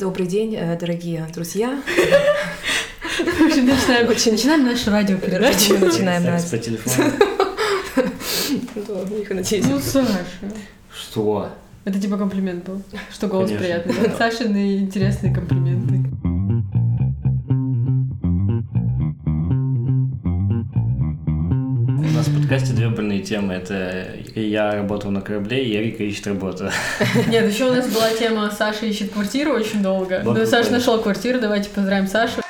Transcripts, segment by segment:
Добрый день, э, дорогие друзья. Начинаем, начинаем нашу радиопередачу. Начинаем нас. по телефону. Да, Миха, надеюсь. Ну, Саша. Что? Это типа комплимент был, что голос приятный. Сашины интересные комплименты. Подкасте две больные темы. Это я работал на корабле, и Эрика ищет работу. Нет, еще у нас была тема Саша ищет квартиру очень долго. Ну, Саша нашел квартиру, давайте поздравим Сашу.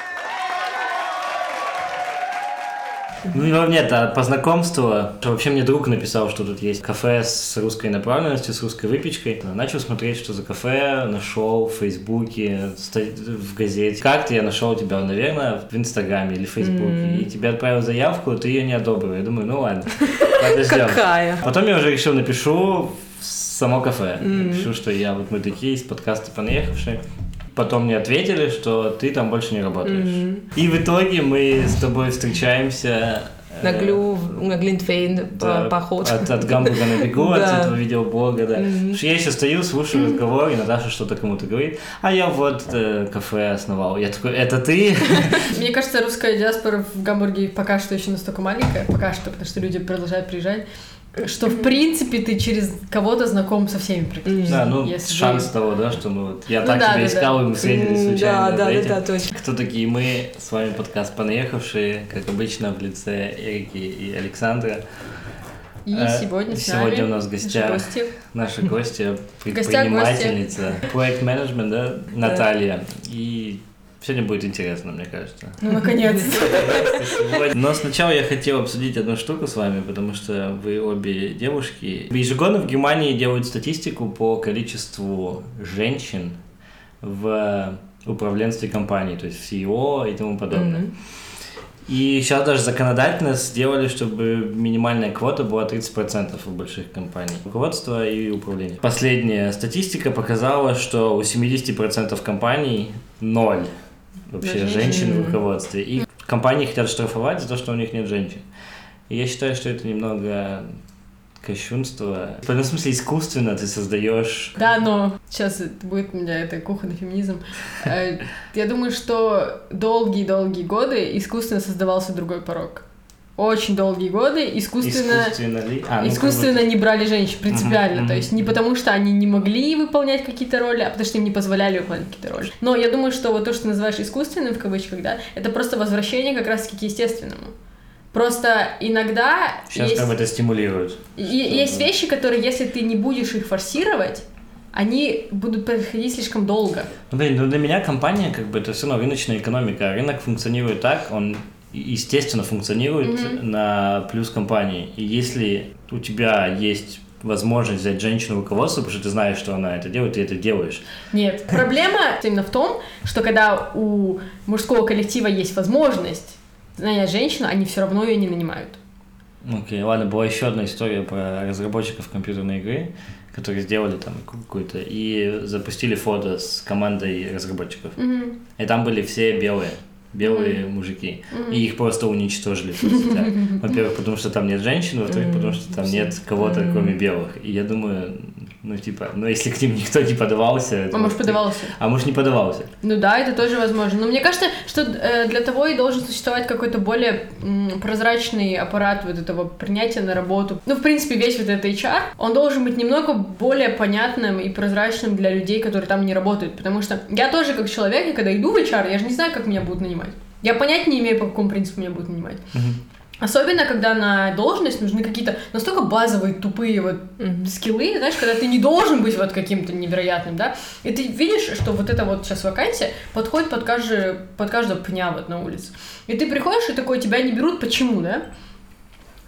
Ну, нет, а по знакомству, вообще мне друг написал, что тут есть кафе с русской направленностью, с русской выпечкой. Начал смотреть, что за кафе, нашел в Фейсбуке, в газете. Как-то я нашел тебя, наверное, в Инстаграме или в Фейсбуке, и тебе отправил заявку, ты ее не одобрил. Я думаю, ну ладно, подождем. Какая? Потом я уже решил, напишу в само кафе. Напишу, что я вот мы такие из подкаста «Понаехавшие». Потом мне ответили, что ты там больше не работаешь. Мгм. И в итоге мы с тобой встречаемся... э, На Глю, на Глинтвейн да, по- поход. От, от Гамбурга на бегу, от Да. этого видеоблога, да. Что Я еще стою, слушаю разговор, и Наташа что-то кому-то говорит, а я вот э, кафе основал. Я такой, это ты? Мне кажется, русская диаспора в Гамбурге пока что еще настолько маленькая, пока что, потому что люди продолжают приезжать, что в принципе ты через кого-то знаком со всеми практически. Да, ну, если шанс ты- того, да, что мы вот... Я Ну так да, тебя да, искал, да. и мы встретились случайно. Да, да, да, да, точно. Кто такие мы? С вами подкаст «Понаехавшие», как обычно, в лице Эрики и Александра. И Э, сегодня с сегодня нами у нас в наши гости. В гостях предпринимательница, проект-менеджмент, да, Наталья. И сегодня будет интересно, мне кажется. Ну, наконец-то. Сегодня. Но сначала я хотел обсудить одну штуку с вами, потому что вы обе девушки. Ежегодно в Германии делают статистику по количеству женщин в управленстве компаний, то есть в CEO и тому подобное. И сейчас даже законодательно сделали, чтобы минимальная квота была 30% у больших компаний. Руководство и управление. Последняя статистика показала, что у 70% компаний ноль вообще женщин в руководстве. И компании хотят штрафовать за то, что у них нет женщин. И я считаю, что это немного кощунство. В этом смысле искусственно ты создаешь Да, но сейчас это будет у меня это кухонный феминизм. Э, Я думаю, что долгие-долгие годы искусственно создавался другой порог. Очень долгие годы искусственно... искусственно ли? А, ну, Искусственно не брали женщин принципиально, Мгм, то есть не потому, что они не могли выполнять какие-то роли, а потому что им не позволяли выполнять какие-то роли. Но я думаю, что вот то, что ты называешь искусственным в кавычках, да, это просто возвращение как раз-таки к естественному. Просто иногда Сейчас есть, как бы это стимулирует. и- есть вещи, которые, если ты не будешь их форсировать, они будут происходить слишком долго. Ну, блин, ну для меня компания, как бы, это все равно рыночная экономика. Рынок функционирует так, он естественно функционирует Мгм. на плюс компании. И если у тебя есть возможность взять женщину в руководство, потому что ты знаешь, что она это делает, ты это делаешь. Нет, проблема именно в том, что когда у мужского коллектива есть возможность нанять женщину, они все равно ее не нанимают. Окей, ладно, была еще одна история про разработчиков компьютерной игры, которые сделали там какую-то, и запустили фото с командой разработчиков. Мгм. И там были все белые. Белые мужики. И их просто уничтожили в соцсетях. Во-первых, потому что там нет женщин, во-вторых, потому что там нет кого-то, кроме белых. И я думаю, ну, типа, ну, если к ним никто не подавался... А может, подавался? А может, не подавался. Ну да, это тоже возможно. Но мне кажется, что э, для того и должен существовать какой-то более прозрачный аппарат вот этого принятия на работу. Ну, в принципе, весь вот этот HR, он должен быть немного более понятным и прозрачным для людей, которые там не работают. Потому что я тоже как человек, и когда иду в HR, я же не знаю, как меня будут нанимать. Я понятия не имею, по какому принципу меня будут нанимать. Особенно, когда на должность нужны какие-то настолько базовые, тупые вот Мгм. скиллы, знаешь, когда ты не должен быть вот каким-то невероятным, да, и ты видишь, что вот эта вот сейчас вакансия подходит под, каждый, под каждого пня вот на улице. И ты приходишь, и такой, тебя не берут, почему, да?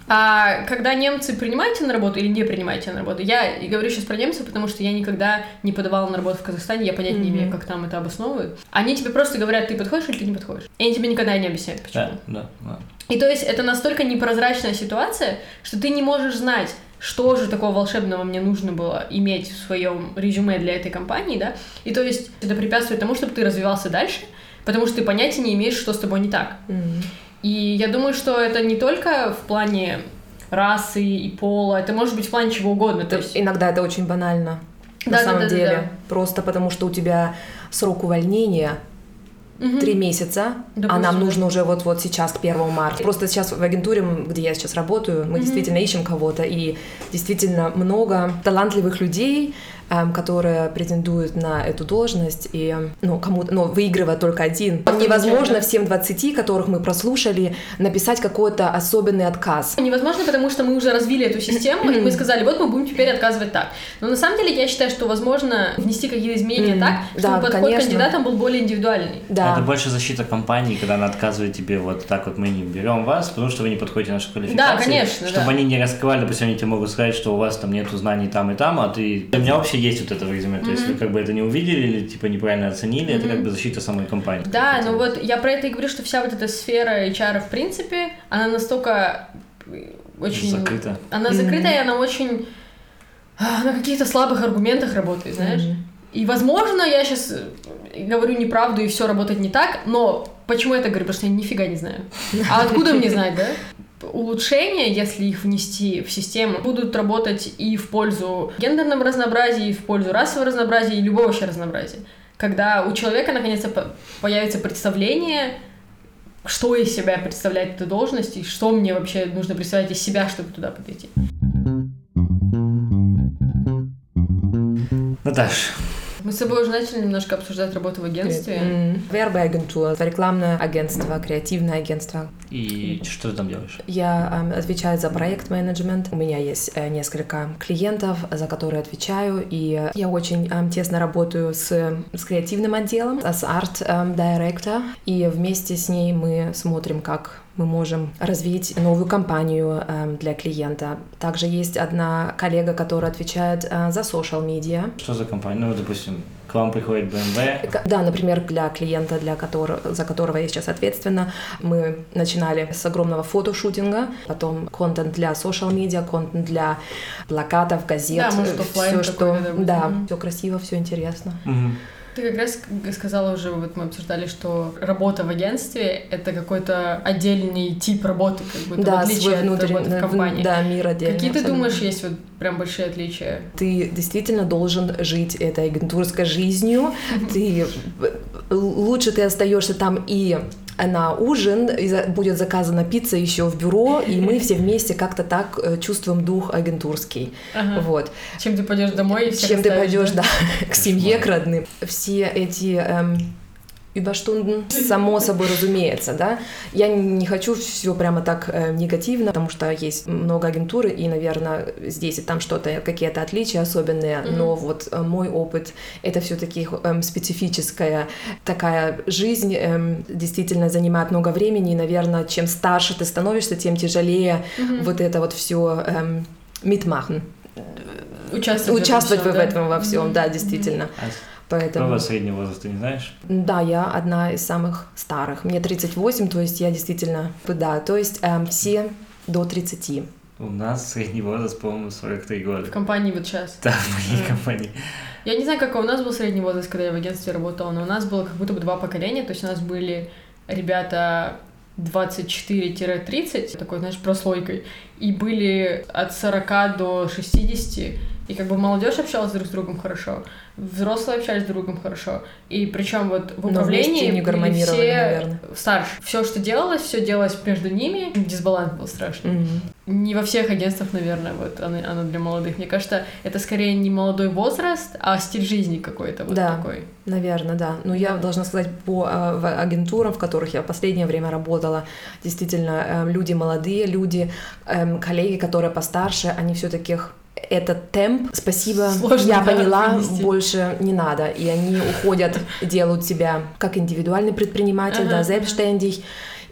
А когда немцы принимают тебя на работу или не принимают тебя на работу, я говорю сейчас про немцев, потому что я никогда не подавала на работу в Казахстане, я понять не Мгм. имею, как там это обосновывают. Они тебе просто говорят, ты подходишь или ты не подходишь. И они тебе никогда не объясняют, почему. Да, да, да. И то есть это настолько непрозрачная ситуация, что ты не можешь знать, что же такого волшебного мне нужно было иметь в своем резюме для этой компании, да, и то есть это препятствует тому, чтобы ты развивался дальше, потому что ты понятия не имеешь, что с тобой не так. Мгм. И я думаю, что это не только в плане расы и пола, это может быть в плане чего угодно, то есть... Иногда это очень банально. на Да, да, самом да, да, деле. да. Просто потому что у тебя срок увольнения. Три месяца, а Допустим, нам да. нужно уже вот-вот сейчас, к 1 марта. Просто сейчас в агентуре, где я сейчас работаю, мы действительно ищем кого-то, и действительно много талантливых людей, эм, которые претендуют на эту должность, и, ну, кому-то, ну, выигрывает только один. Невозможно всем 20, которых мы прослушали, написать какой-то особенный отказ. Невозможно, потому что мы уже развили эту систему, и мы сказали, вот мы будем теперь отказывать так. Но на самом деле я считаю, что возможно внести какие-то изменения так, чтобы Да, подход к конечно. кандидатам был более индивидуальный. Да. Это больше защита компании, когда она отказывает тебе вот так вот мы не берем вас, потому что вы не подходите нашей квалификации. Да, конечно, Чтобы да. они не раскрывали, допустим, они тебе могут сказать, что у вас там нету знаний там и там, а ты... У меня вообще есть вот это в резюме, то есть вы как бы это не увидели или типа неправильно оценили, это как бы защита самой компании. Да, ну вот я про это и говорю, что вся вот эта сфера HR, в принципе, она настолько э, очень... Закрыта. Она закрытая, и она очень... а, на каких-то слабых аргументах работает, знаешь? И, возможно, я сейчас говорю неправду и все работает не так, но почему я это говорю? Потому что я нифига не знаю. А откуда мне знать, да? Улучшения, если их внести в систему, будут работать и в пользу гендерного разнообразия, и в пользу расового разнообразия, и любого вообще разнообразия. Когда у человека наконец-то по- появится представление, что из себя представляет эта должность, и что мне вообще нужно представлять из себя, чтобы туда подойти. Наташ, Мы с тобой уже начали немножко обсуждать работу в агентстве. Werbeagentur, рекламное агентство, креативное агентство. и что ты там делаешь? Я эм, отвечаю за проект-менеджмент. У меня есть э, несколько клиентов, за которые отвечаю, и я очень эм, тесно работаю с, с креативным отделом, с арт-директор, и вместе с ней мы смотрим, как мы можем развить новую компанию эм, для клиента. Также есть одна коллега, которая отвечает э, за social media. Что за компания? Ну, допустим, к вам приходит BMW, Да, например, для клиента, для которого, за которого я сейчас ответственна, мы начинали с огромного фотошутинга, потом контент для social media, контент для плакатов, газет, Да, может, оффлайн все, что, да, все красиво, все интересно. Мгм. Ты как раз сказала уже, вот мы обсуждали, что работа в агентстве — это какой-то отдельный тип работы, как будто в да, отличие свой от работы в компании. да, мир отдельный. Какие ты абсолютно. думаешь, есть вот прям большие отличия? Ты действительно должен жить этой агентурской жизнью. Ты лучше ты остаешься там и на ужин будет заказана пицца еще в бюро, и мы все вместе как-то так э, чувствуем дух агентурский. Ага. Вот. Чем ты пойдешь домой и всех Чем ты пойдешь, да? да, к семье, к родным. Все эти эм, Überstunden, само собой разумеется, да. Я не хочу все прямо так э, негативно, потому что есть много агентуры, и, наверное, здесь и там что-то, какие-то отличия особенные, но вот э, мой опыт — это все таки специфическая такая жизнь, эм, действительно занимает много времени, и, наверное, чем старше ты становишься, тем тяжелее вот это вот все mitmachen. Участвовать, Участвовать в этом всём, этом во всем, да, действительно. А Поэтому... какой у вас средний возраст, ты не знаешь? Да, я одна из самых старых. Мне 38, то есть я действительно... Да, то есть эм, все до 30. У нас средний возраст, по-моему, 43 В года. компании вот сейчас. Да, в моей компании. Я не знаю, какой у нас был средний возраст, когда я в агентстве работала, но у нас было как будто бы два поколения, то есть у нас были ребята 24-30, такой, знаешь, прослойкой, и были от 40 до 60, и как бы молодежь общалась друг с другом хорошо, взрослые общались с другом хорошо, и причем вот в управлении не были все наверное. старше. Все, что делалось, все делалось между ними, дисбаланс был страшный. Мгм. Не во всех агентствах, наверное, вот оно, оно для молодых. Мне кажется, это скорее не молодой возраст, а стиль жизни какой-то вот Да. такой. Наверное, да. Но я должна сказать, по э, агентурам, в которых я в последнее время работала, действительно, э, люди молодые, люди, эм, коллеги, которые постарше, они все-таки этот темп, спасибо, Сложно, я поняла, вынести. больше не надо. И они уходят, делают себя как индивидуальный предприниматель, да, Ага, ага.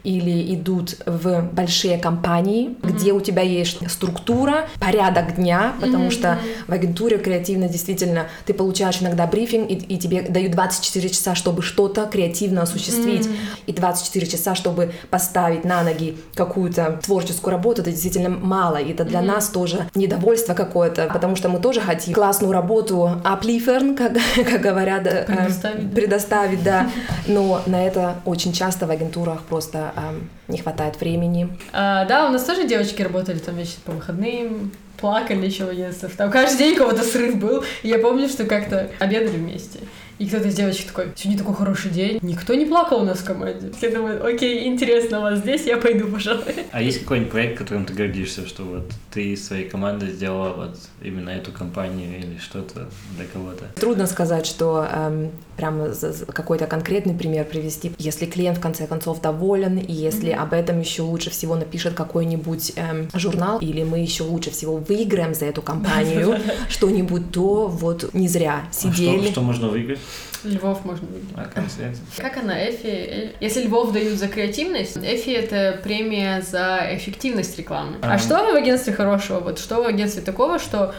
Или идут в большие компании, где у тебя есть структура, порядок дня, потому что в агентуре креативно действительно ты получаешь иногда брифинг, и, и тебе дают 24 часа, чтобы что-то креативно осуществить, и 24 часа, чтобы поставить на ноги какую-то творческую работу, это действительно мало, и это для нас тоже недовольство какое-то, потому что мы тоже хотим классную работу abliefern, как, как говорят, э, Предоставить, да. предоставить, да, но на это очень часто в агентурах просто эм, не хватает времени. А, да, у нас тоже девочки работали там вечно по выходным, плакали еще в. Там каждый день у кого-то срыв был. И я помню, что как-то обедали вместе. И кто-то из девочек такой, сегодня такой хороший день. Никто не плакал у нас в команде. Я думаю, окей, интересно у вас здесь, я пойду, пожалуй. А есть какой-нибудь проект, которым ты гордишься, что вот ты своей командой сделала вот именно эту компанию или что-то для кого-то? Трудно сказать, что эм, прямо какой-то конкретный пример привести. Если клиент в конце концов доволен, и если mm-hmm. об этом еще лучше всего напишет какой-нибудь эм, журнал, или мы еще лучше всего выиграем за эту компанию что-нибудь, то вот не зря сидели. А что, что можно выиграть? Львов можно выиграть. А. Как она, Effie? Если Львов дают за креативность, Effie — это премия за эффективность рекламы. А, а что в агентстве хорошего? Вот что в агентстве такого, что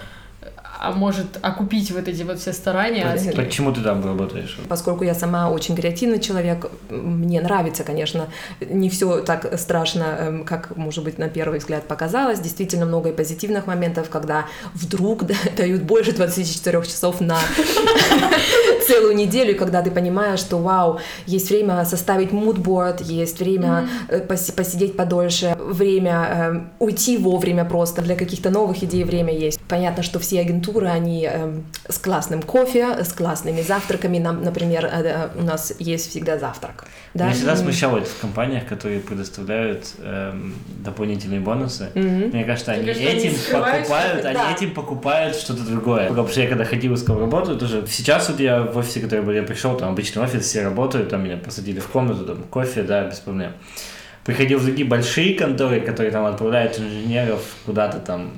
может окупить вот эти вот все старания. Почему ты там работаешь? Поскольку я сама очень креативный человек, мне нравится, конечно, не все так страшно, эм, как, может быть, на первый взгляд показалось. Действительно много и позитивных моментов, когда вдруг дают больше 24 часов на целую неделю, когда ты понимаешь, что вау, есть время составить мудборд, есть время mm-hmm. посидеть подольше, время э, уйти вовремя просто, для каких-то новых идей время есть. Понятно, что все агентуры культуры, они э, с классным кофе, с классными завтраками. Нам, например, э, у нас есть всегда завтрак. Да? Меня всегда смущало в компаниях, которые предоставляют э, дополнительные бонусы. Mm-hmm. Мне кажется, они кажется, этим они покупают, они да. этим покупают что-то другое. Потому что я когда ходил с кем работаю, тоже сейчас вот я в офисе, который я пришел, там обычный офис, все работают, там меня посадили в комнату, там кофе, да, без проблем. Приходил в другие большие конторы, которые там отправляют инженеров куда-то там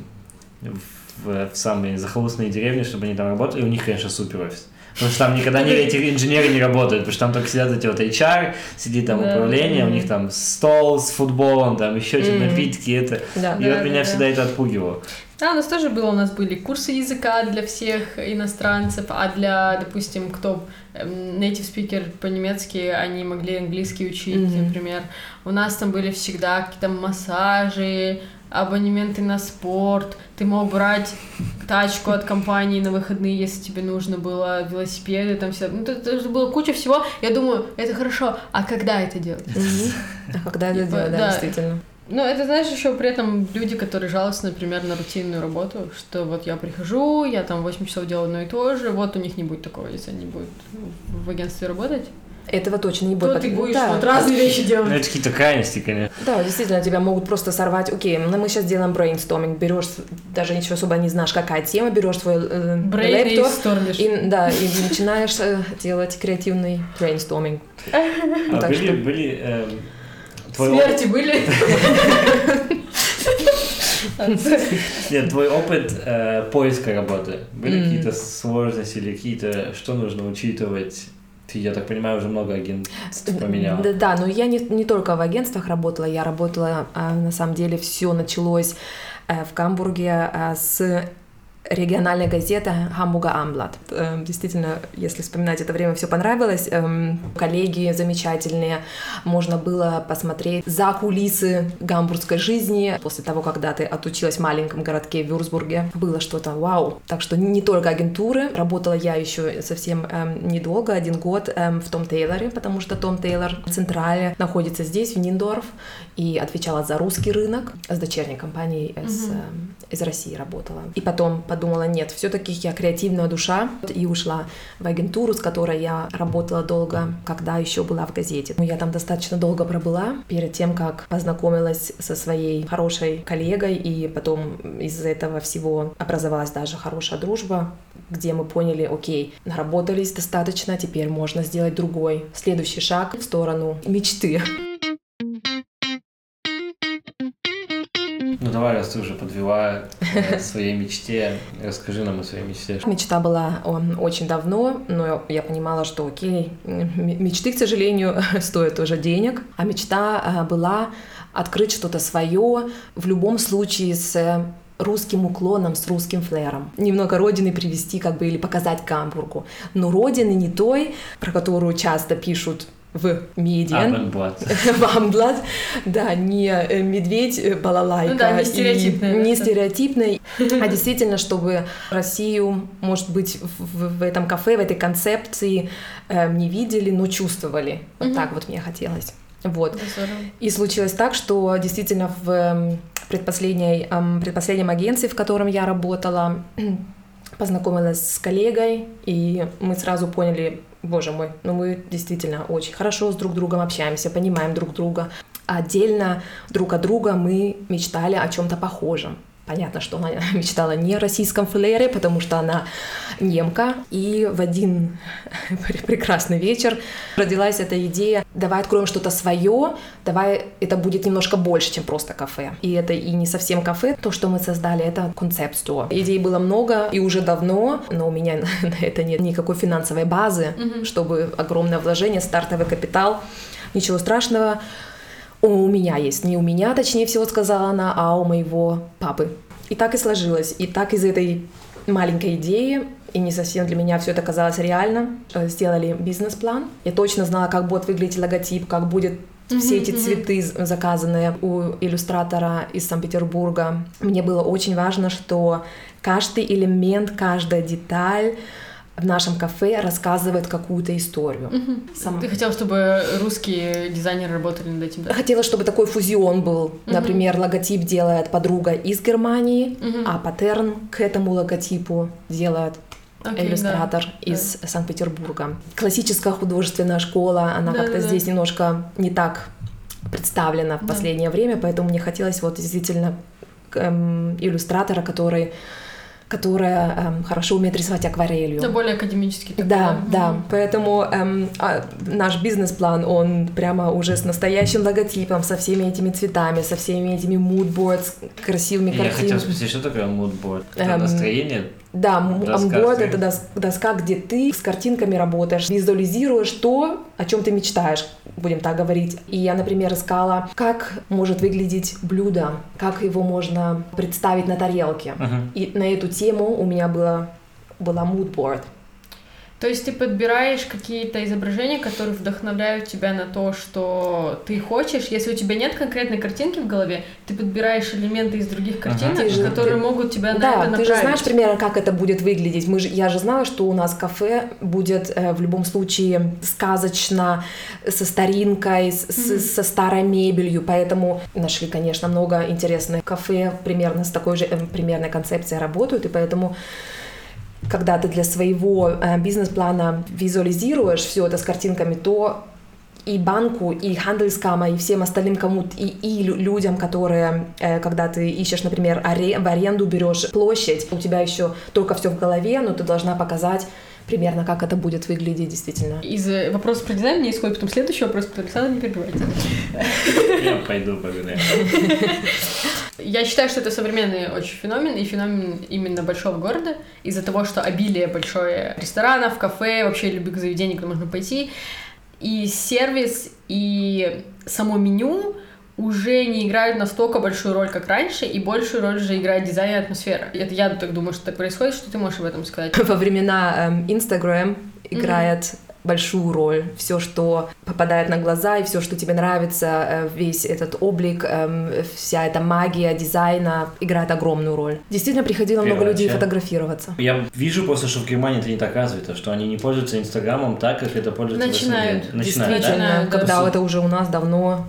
в в, в самые захолустные деревни, чтобы они там работали, у них, конечно, супер офис. Потому что там никогда не, эти инженеры не работают, потому что там только сидят эти вот HR, сидит там да, управление, да. у них там стол с футболом, там еще mm-hmm. что-то напитки, это. Да, и да, вот да, меня да. всегда это отпугивало. Да, у нас тоже было, у нас были курсы языка для всех иностранцев, а для, допустим, кто эм, native speaker по-немецки, они могли английский учить, mm-hmm. например. У нас там были всегда какие-то массажи, абонементы на спорт, ты мог брать тачку от компании на выходные, если тебе нужно было, велосипеды, там все. Ну, это, это было куча всего. Я думаю, это хорошо, а когда это делать? А когда это делать, да, действительно. Ну, это, знаешь, еще при этом люди, которые жалуются, например, на рутинную работу, что вот я прихожу, я там 8 часов делаю одно и то же, вот у них не будет такого, если они будут в агентстве работать. Этого точно не будет. То ты будешь да. вот разные вещи делать. Ну, это какие-то крайности, конечно. Да, действительно, тебя могут просто сорвать. Окей, ну мы сейчас делаем брейнстоминг, берешь, даже ничего особо не знаешь, какая тема, берешь свой э, лэптоп, и, да, и начинаешь э, делать креативный брейнстоминг. А так были, что... были э, твой Смерти были? Нет, твой опыт э, поиска работы. Были mm. какие-то сложности или какие-то, что нужно учитывать ты, я так понимаю, уже много агентств поменяла. Да, да, но я не, не только в агентствах работала, я работала, а, на самом деле, все началось э, в Гамбурге а, с региональная газета Hamburger Amblad. Эм, действительно, если вспоминать это время, все понравилось. Эм, коллеги замечательные. Можно было посмотреть за кулисы гамбургской жизни. После того, когда ты отучилась в маленьком городке в Вюрсбурге, было что-то вау. Так что не только агентуры. Работала я еще совсем эм, недолго, один год в Том Тейлоре, потому что Том Тейлор в Централе находится здесь, в Ниндорф, и отвечала за русский рынок. С дочерней компанией из, mm-hmm. Из России работала. И потом подумала, нет, все-таки я креативная душа, и ушла в агентуру, с которой я работала долго, когда еще была в газете. Ну, я там достаточно долго пробыла, перед тем, как познакомилась со своей хорошей коллегой, и потом из-за этого всего образовалась даже хорошая дружба, где мы поняли, окей, наработались достаточно, теперь можно сделать другой, следующий шаг в сторону мечты. Ну давай, раз ты уже подвела к своей мечте, расскажи нам о своей мечте. Мечта была очень давно, но я понимала, что окей, мечты, к сожалению, стоят тоже денег, а мечта а, была открыть что-то свое, в любом случае с русским уклоном, с русским флером. Немного родины привести как бы или показать Гамбургу. Но родины не той, про которую часто пишут в медиан. В Амблад. Да, не э, медведь, э, балалайка. Ну да, не стереотипный. Не стереотипный, а действительно, чтобы Россию, может быть, в, в этом кафе, в этой концепции э, не видели, но чувствовали. Вот так вот мне хотелось. Вот. И случилось так, что действительно в предпоследней, эм, предпоследнем агентстве, в котором я работала, познакомилась с коллегой, и мы сразу поняли, боже мой, ну мы действительно очень хорошо с друг другом общаемся, понимаем друг друга. Отдельно друг от друга мы мечтали о чем-то похожем. Понятно, что она мечтала не о российском флере, потому что она немка. И в один прекрасный вечер родилась эта идея, давай откроем что-то свое, давай это будет немножко больше, чем просто кафе. И это и не совсем кафе, то, что мы создали, это концепт store. Идей было много и уже давно, но у меня на это нет никакой финансовой базы, mm-hmm. чтобы огромное вложение, стартовый капитал, ничего страшного у меня есть, не у меня, точнее всего сказала она, а у моего папы. И так и сложилось. И так из этой маленькой идеи, и не совсем для меня все это казалось реально, э, сделали бизнес-план. Я точно знала, как будет выглядеть логотип, как будет mm-hmm, все эти цветы, mm-hmm. заказанные у иллюстратора из Санкт-Петербурга. Мне было очень важно, что каждый элемент, каждая деталь в нашем кафе рассказывает какую-то историю. Угу. Сам... Ты хотела, чтобы русские дизайнеры работали над этим? Да? Хотела, чтобы такой фузион был. Угу. Например, логотип делает подруга из Германии, угу. а паттерн к этому логотипу делает okay, иллюстратор да. из да. Санкт-Петербурга. Классическая художественная школа, она да, как-то да, здесь да. немножко не так представлена в последнее да. время, поэтому мне хотелось вот действительно эм, иллюстратора, который которая эм, хорошо умеет рисовать акварелью. Это более академический. Такой, да, да. да. Поэтому эм, а, наш бизнес-план, он прямо уже с настоящим логотипом, со всеми этими цветами, со всеми этими moodboards, красивыми картинами. Я хотел спросить, что такое moodboard? Это эм, настроение? Да, moodboard — это доска, где ты с картинками работаешь, визуализируешь то, о чем ты мечтаешь, будем так говорить. И я, например, искала, как может выглядеть блюдо, как его можно представить на тарелке. Uh-huh. И на эту тему у меня было, была moodboard. То есть ты подбираешь какие-то изображения, которые вдохновляют тебя на то, что ты хочешь. Если у тебя нет конкретной картинки в голове, ты подбираешь элементы из других картинок, ага. же, которые ты... могут тебя да, на это направить. ты же знаешь примерно, как это будет выглядеть. Мы же, я же знала, что у нас кафе будет э, в любом случае сказочно, со старинкой, с, mm-hmm. со старой мебелью, поэтому нашли, конечно, много интересных кафе примерно с такой же э, примерной концепцией работают, и поэтому когда ты для своего э, бизнес-плана визуализируешь все это с картинками, то и банку, и Хандлскама, и всем остальным кому и, и людям, которые, э, когда ты ищешь, например, аре, в аренду берешь площадь, у тебя еще только все в голове, но ты должна показать примерно, как это будет выглядеть действительно. Из э, вопроса про дизайн мне исходит потом следующий вопрос, который Александр не перебивайте. Я пойду погуляю. Я считаю, что это современный очень феномен, и феномен именно большого города, из-за того, что обилие большое ресторанов, кафе, вообще любых заведений, куда можно пойти, и сервис, и само меню уже не играют настолько большую роль, как раньше, и большую роль уже играет дизайн и атмосфера. Это я так думаю, что так происходит. Что ты можешь об этом сказать? Во времена эм, Instagram играет mm-hmm большую роль. Все, что попадает на глаза, и все, что тебе нравится, э, весь этот облик, эм, вся эта магия дизайна играет огромную роль. Действительно, приходило Первое, много людей фотографироваться. Я вижу просто, что в Германии это не так развито, что они не пользуются Инстаграмом так, как это пользуются Начинают. в Начинают, Действительно, да? когда да. это уже у нас давно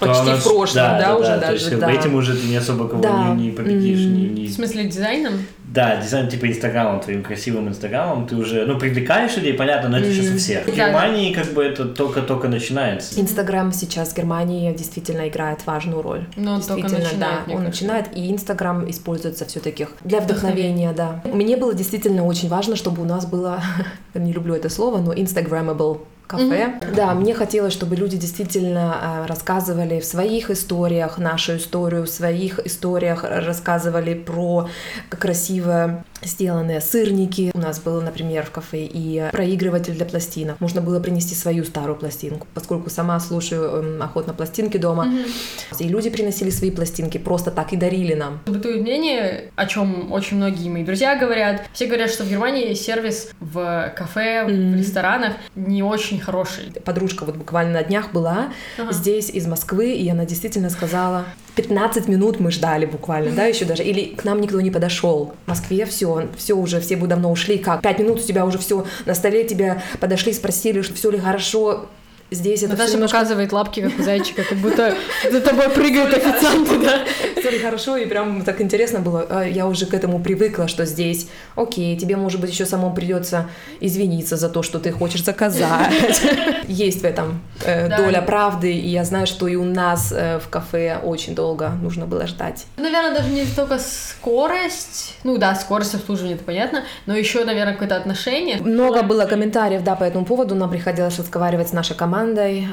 почти нас... в прошлом, да, да, да уже да, даже. То есть, да. этим уже ты не особо кого да. не, не победишь. Mm. Не, не... В смысле дизайном? Да, дизайн типа Инстаграмом, твоим красивым Инстаграмом, ты уже, ну, привлекаешь людей, понятно, но это mm. сейчас у всех. В Германии как бы это только-только начинается. Инстаграм сейчас в Германии действительно играет важную роль. Но он только начинает, да, он начинает, и Инстаграм используется все-таки для вдохновения, да. Мне было действительно очень важно, чтобы у нас было, не люблю это слово, но Instagrammable кафе. Mm-hmm. Да, мне хотелось, чтобы люди действительно а, рассказывали в своих историях нашу историю, в своих историях рассказывали про красиво сделанные сырники. У нас был, например, в кафе и проигрыватель для пластинок. Можно было принести свою старую пластинку, поскольку сама слушаю эм, охотно пластинки дома. Mm-hmm. И люди приносили свои пластинки просто так и дарили нам. Бытует мнение, о чем очень многие мои друзья говорят. Все говорят, что в Германии сервис в кафе, mm-hmm. в ресторанах не очень хороший. Подружка вот буквально на днях была ага. здесь из Москвы, и она действительно сказала, 15 минут мы ждали буквально, да, еще даже, или к нам никто не подошел. В Москве все, все уже, все бы давно ушли, как? Пять минут у тебя уже все на столе, тебя подошли, спросили, что все ли хорошо, здесь это всё немножко- показывает лапки, как у зайчика, как будто за тобой прыгают официанты, да? Всё хорошо, и прям так интересно было. А Я уже к этому привыкла, что здесь, окей, тебе, может быть, еще самому придется извиниться за то, что ты хочешь заказать. Есть в этом э, доля правды, и я знаю, что и у нас э, в кафе очень долго нужно было ждать. Наверное, даже не столько скорость. Ну да, скорость обслуживания, это понятно, но еще, наверное, какое-то отношение. Много было комментариев, да, по этому поводу. Нам приходилось разговаривать с нашей командой.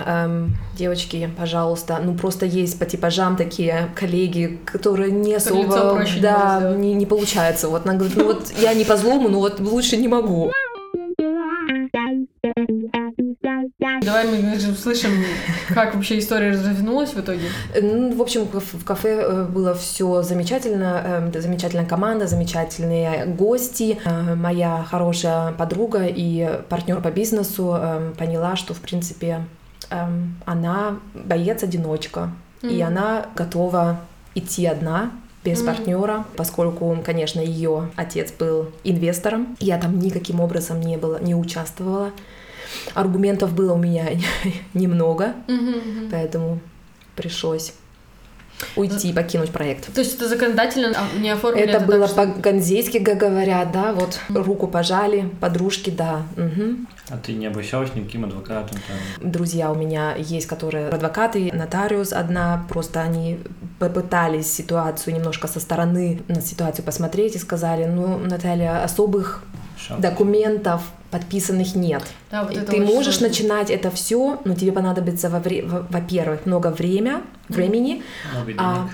Эм, девочки, пожалуйста, ну просто есть по типажам такие коллеги, которые не особо, да, не, не получается. Вот она говорит, ну вот я не по злому, но вот лучше не могу. Давай мы услышим, как вообще история развернулась в итоге. Ну, в общем, в кафе э, было все замечательно, э, да, замечательная команда, замечательные гости. Э, Моя хорошая подруга и партнер по бизнесу э, поняла, что, в принципе, эм, она боец-одиночка, и Мгм. она готова идти одна без Мгм. партнера, поскольку, конечно, ее отец был инвестором, я там никаким образом не была, не участвовала. Аргументов было у меня немного, поэтому пришлось уйти, покинуть проект. То есть это законодательно а, не оформили? Это так, было что- по-ганзейски, как говорят, да, вот руку пожали, подружки, да. мгм. А ты не обращалась ни к каким адвокатам? Там? Друзья у меня есть, которые адвокаты, нотариус одна, просто они попытались ситуацию немножко со стороны на ситуацию посмотреть и сказали, ну, Наталья, особых Шаг. документов подписанных нет. Да, вот И ты можешь сложно. начинать это все, но тебе понадобится, во вре- во- во-первых, много время, времени, денег. а,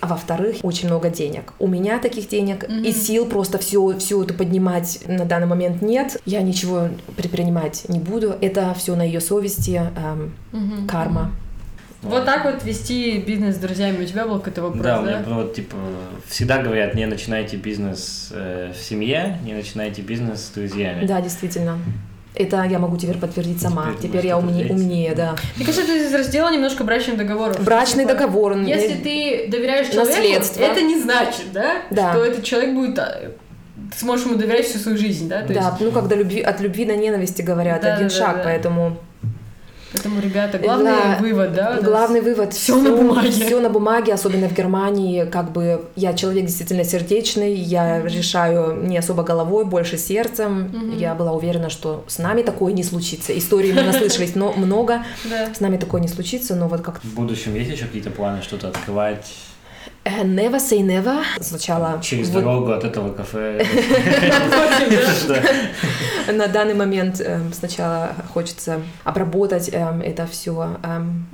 а во-вторых, очень много денег. У меня таких денег и Мгм. сил просто все, все это поднимать на данный момент нет. Я ничего предпринимать не буду. Это все на ее совести, эм, Мгм. карма. Вот так вот вести бизнес с друзьями. У тебя был какой-то вопрос, Да, да? у меня вот типа всегда говорят, не начинайте бизнес э, в семье, не начинайте бизнес с друзьями. Да, действительно. Это я могу теперь подтвердить сама. Теперь Теперь, я умнее, умнее, да. Мне кажется, это из раздела немножко брачных договоров. Брачный Типа, договор. Если э, ты доверяешь человеку, Наследство. это не значит, да, Да. что этот человек будет... а, Ты сможешь ему доверять всю свою жизнь, да? То Да, есть, ну когда любви, от любви до ненависти говорят, Да, один да, шаг, да. поэтому поэтому, ребята, главный Да, вывод, да? Главный вывод. всё на бумаге. Все на бумаге, особенно в Германии. Как бы я человек действительно сердечный, я решаю не особо головой, больше сердцем. Мгм. Я была уверена, что с нами такое не случится. Истории мы наслышались но много. Да. С нами такое не случится, но вот как В будущем есть еще какие-то планы что-то открывать э, never say never. Сначала через вот дорогу от этого кафе? На данный момент эм, сначала хочется обработать эм, это все,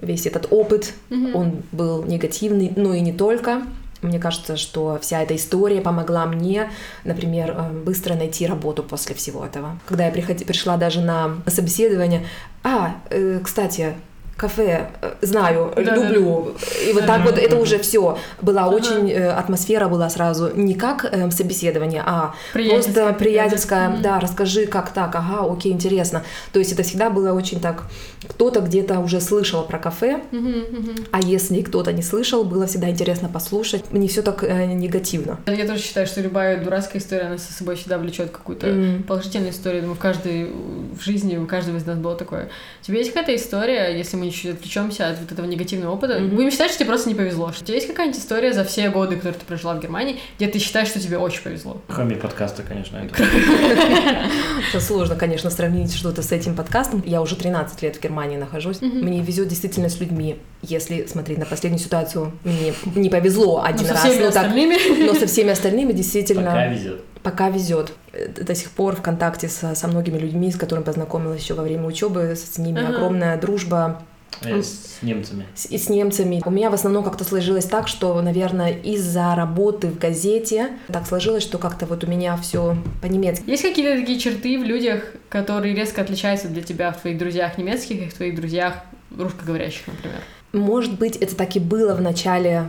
весь этот опыт. Он был негативный, но и не только. Мне кажется, что вся эта история помогла мне, например, э, быстро найти работу после всего этого. Когда я приходи- пришла даже на собеседование, а, э, кстати, кафе э, знаю, Да, люблю. И вот Да. так вот это уже все. Была Ага. очень э, атмосфера была сразу не как э, собеседование, а Приятельская просто приятельская, да. да, расскажи, как так, ага, окей, интересно. То есть это всегда было очень так, кто-то где-то уже слышал про кафе, Мгм, мгм. а если кто-то не слышал, было всегда интересно послушать. Не все так э, негативно. Я тоже считаю, что любая дурацкая история, она со собой всегда влечет какую-то М. положительную историю. Думаю, в каждой в жизни у каждого из нас было такое. У тебя есть какая-то история, если мы чуть отвлечемся от вот этого негативного опыта? Мгм. Будем считать, что тебе просто не повезло. Что у тебя есть какая-нибудь история за все годы, которые ты прожила в Германии, где ты считаешь, что тебе очень повезло? Кроме подкаста, конечно. это. Сложно, конечно, сравнить что-то с этим подкастом. Я уже 13 лет в Германии нахожусь. Мне везет действительно с людьми. Если смотреть на последнюю ситуацию, мне не повезло один со раз. но со всеми остальными действительно Пока везет. пока везет. Э, До сих пор в контакте со, со многими людьми, с которыми познакомилась еще во время учебы, с ними Ага. огромная дружба. Э, С немцами. С- и с немцами. У меня в основном как-то сложилось так, что, наверное, из-за работы в газете так сложилось, что как-то вот у меня все по-немецки. Есть какие-то такие черты в людях, которые резко отличаются для тебя в твоих друзьях немецких и в твоих друзьях русскоговорящих, например? Может быть, это так и было в начале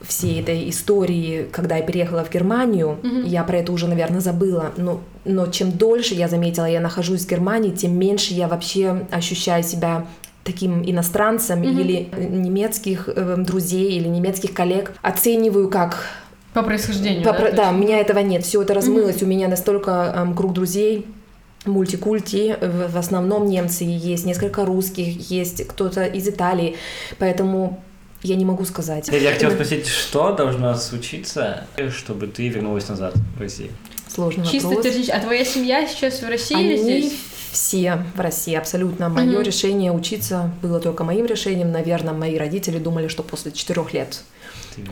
всей этой истории, когда я переехала в Германию, Мгм. я про это уже, наверное, забыла. Но, но чем дольше я заметила, я нахожусь в Германии, тем меньше я вообще ощущаю себя таким иностранцем Мгм. или немецких э, друзей или немецких коллег оцениваю как По происхождению, По- да? про- да, у меня этого нет, все это размылось, у меня настолько эм, круг друзей мультикульти, в в основном немцы, есть несколько русских, есть кто-то из Италии, поэтому я не могу сказать. Я хотел спросить, что должно случиться, чтобы ты вернулась назад в Россию? Сложный Чисто вопрос. теоретически. А твоя семья сейчас в России или Они здесь? Все в России, абсолютно. Мое Мгм. решение учиться было только моим решением. Наверное, мои родители думали, что после четырех лет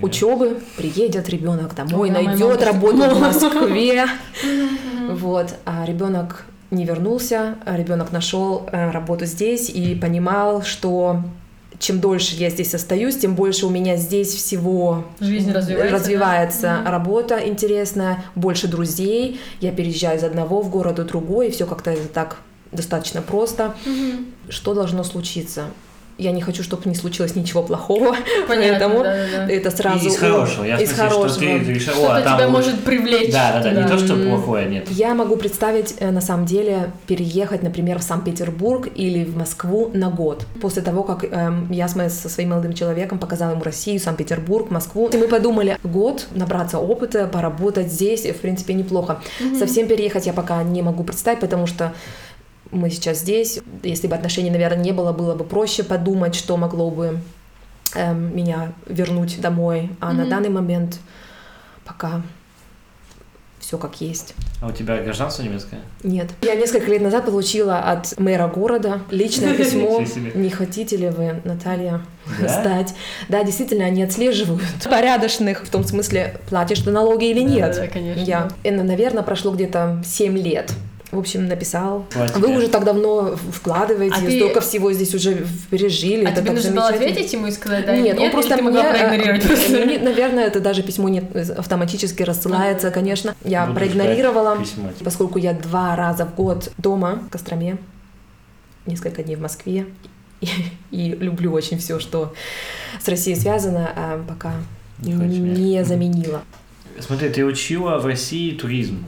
учебы приедет ребенок домой, найдет работу в. Москве. Вот, а ребенок не вернулся, ребенок нашел э, работу здесь и понимал, что чем дольше я здесь остаюсь, тем больше у меня здесь всего Жизнь развивается, да? развивается Мгм. работа интересная, больше друзей. Я переезжаю из одного в город в другой, и все как-то это так достаточно просто. Мгм. Что должно случиться? Я не хочу, чтобы не случилось ничего плохого, Понятно, поэтому да-да-да. это сразу из у- хорошего. Я из смысле, что ты хорошего. решил, Что-то о, а там тебя лучше». может привлечь. Да, да, да, не то, что плохое, нет. Я могу представить, э, на самом деле, переехать, например, в Санкт-Петербург или в Москву на год. После того, как эм, я с моим- со своим молодым человеком показала ему Россию, Санкт-Петербург, Москву. И мы подумали, год набраться опыта, поработать здесь, в принципе, неплохо. Совсем переехать я пока не могу представить, потому что мы сейчас здесь. Если бы отношений, наверное, не было, было бы проще подумать, что могло бы эм, меня вернуть домой. А на Мгм. данный момент пока все как есть. А у тебя гражданство немецкое? Нет. Я несколько лет назад получила от мэра города личное письмо. Не хотите ли вы, Наталья, Да? сдать? Да, действительно, они отслеживают порядочных, в том смысле, платишь ты налоги или нет. Да-да-да, конечно. Я, и, наверное, прошло где-то 7 лет. В общем, написал. Хватит. Вы уже так давно вкладываете, А ты- столько всего здесь уже пережили. А это тебе нужно было ответить ему и сказать, да Нет, нет, он просто ты могла мне, э, проигнорировать мне, наверное, это даже письмо не автоматически рассылается, конечно. Я Буду проигнорировала, письма. поскольку я два раза в год дома в Костроме, несколько дней в Москве, и, и люблю очень все, что с Россией связано, а пока Не не заменила. Смотри, ты учила в России туризм.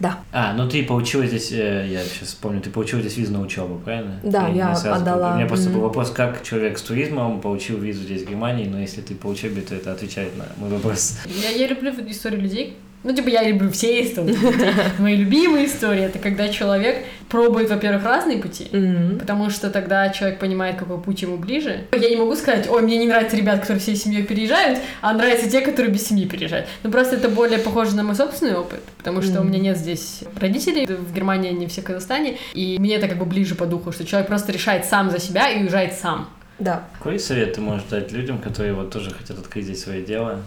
Да. А, ну ты получила здесь, э, я сейчас вспомню, ты получила здесь визу на учебу, правильно? Да, не я сразу отдала, был. У меня просто мгм. был вопрос, как человек с туризмом получил визу здесь в Германии, но если ты по учебе, то это отвечает на мой вопрос. Я, я люблю вот истории людей. Ну, типа, я люблю все истории людей. Мои любимые истории — это когда человек пробует, во-первых, разные пути, М. потому что тогда человек понимает, какой путь ему ближе. Я не могу сказать, ой, мне не нравятся ребята, которые всей семьей переезжают, а нравятся те, которые без семьи переезжают. Ну, просто это более похоже на мой собственный опыт, потому что у меня нет здесь родителей, в Германии они все в Казахстане, и мне это как бы ближе по духу, что человек просто решает сам за себя и уезжает сам. Да. Какой совет ты можешь дать людям, которые вот тоже хотят открыть здесь свое дело?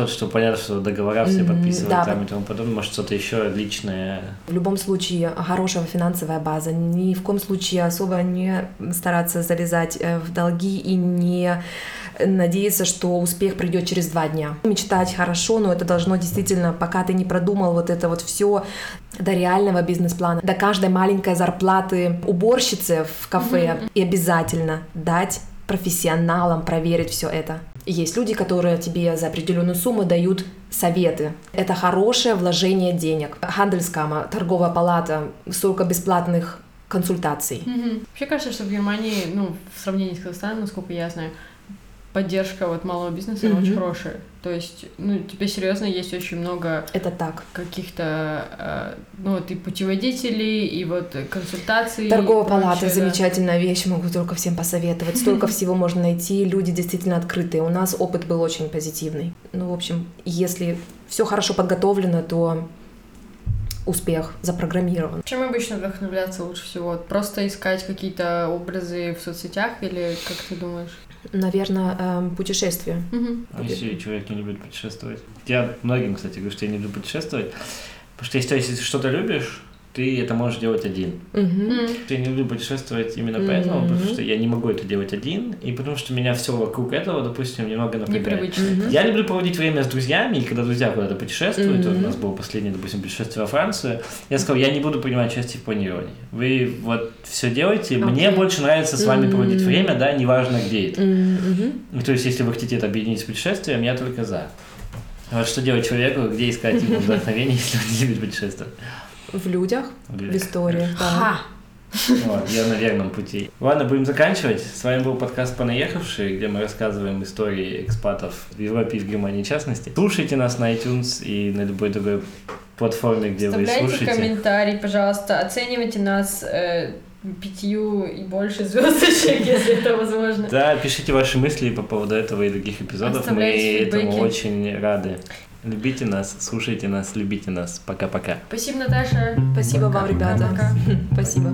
Тот, что понятно, что договора все подписывают да. там и тому подобное, может что-то еще личное. В любом случае, хорошая финансовая база. Ни в коем случае особо не стараться залезать э, в долги и не надеяться, что успех придет через два дня. Мечтать хорошо, но это должно действительно, пока ты не продумал вот это вот все до реального бизнес-плана, до каждой маленькой зарплаты уборщицы в кафе и обязательно дать профессионалам проверить все это. Есть люди, которые тебе за определенную сумму дают советы. Это хорошее вложение денег. Ханделскама, торговая палата, столько бесплатных консультаций. Вообще кажется, что в Германии, ну, в сравнении с Казахстаном, насколько я знаю, поддержка вот малого бизнеса она Мгм. очень хорошая. То есть, ну, тебе серьезно есть очень много Это так. каких-то, э, ну, вот и путеводителей, и вот консультаций. Торговая палата замечательная вещь, могу только всем посоветовать. Столько всего можно найти, люди действительно открытые. У нас опыт был очень позитивный. Ну, в общем, если все хорошо подготовлено, то успех запрограммирован. Чем обычно вдохновляться лучше всего? Просто искать какие-то образы в соцсетях или как ты думаешь? Наверное, эм, путешествия. Мгм. А если человек не любит путешествовать? Я многим, кстати, говорю, что я не люблю путешествовать. Потому что если, если ты что-то любишь, ты это можешь делать один. М. Я не люблю путешествовать именно поэтому, потому что я не могу это делать один, и потому что меня все вокруг этого, допустим, немного напрягает. Непривычно. Мгм. Я люблю проводить время с друзьями, и когда друзья куда-то путешествуют, вот у нас было последнее, допустим, путешествие во Францию, я сказал, я не буду принимать участие в планировании. Вы вот все делаете, мне Окей. больше нравится с вами проводить Мгм. время, да, неважно где это. Ну, то есть, если вы хотите это объединить с путешествием, я только за. Вот что делать человеку, где искать ему вдохновение, если он не любит путешествовать? В людях, в, в историях. Ха! Ну, вот, я на верном пути. Ладно, будем заканчивать. С вами был подкаст «Понаехавшие», где мы рассказываем истории экспатов в Европе и в Германии в частности. Слушайте нас на iTunes и на любой другой платформе, где вы слушаете. Оставляйте комментарий, пожалуйста. Оценивайте нас э, пятью и больше звездочек, если это возможно. Да, пишите ваши мысли по поводу этого и других эпизодов. Мы этому очень рады. Любите нас, слушайте нас, любите нас. Пока-пока. Спасибо, Наташа. Спасибо пока. вам, ребята. Пока. Спасибо.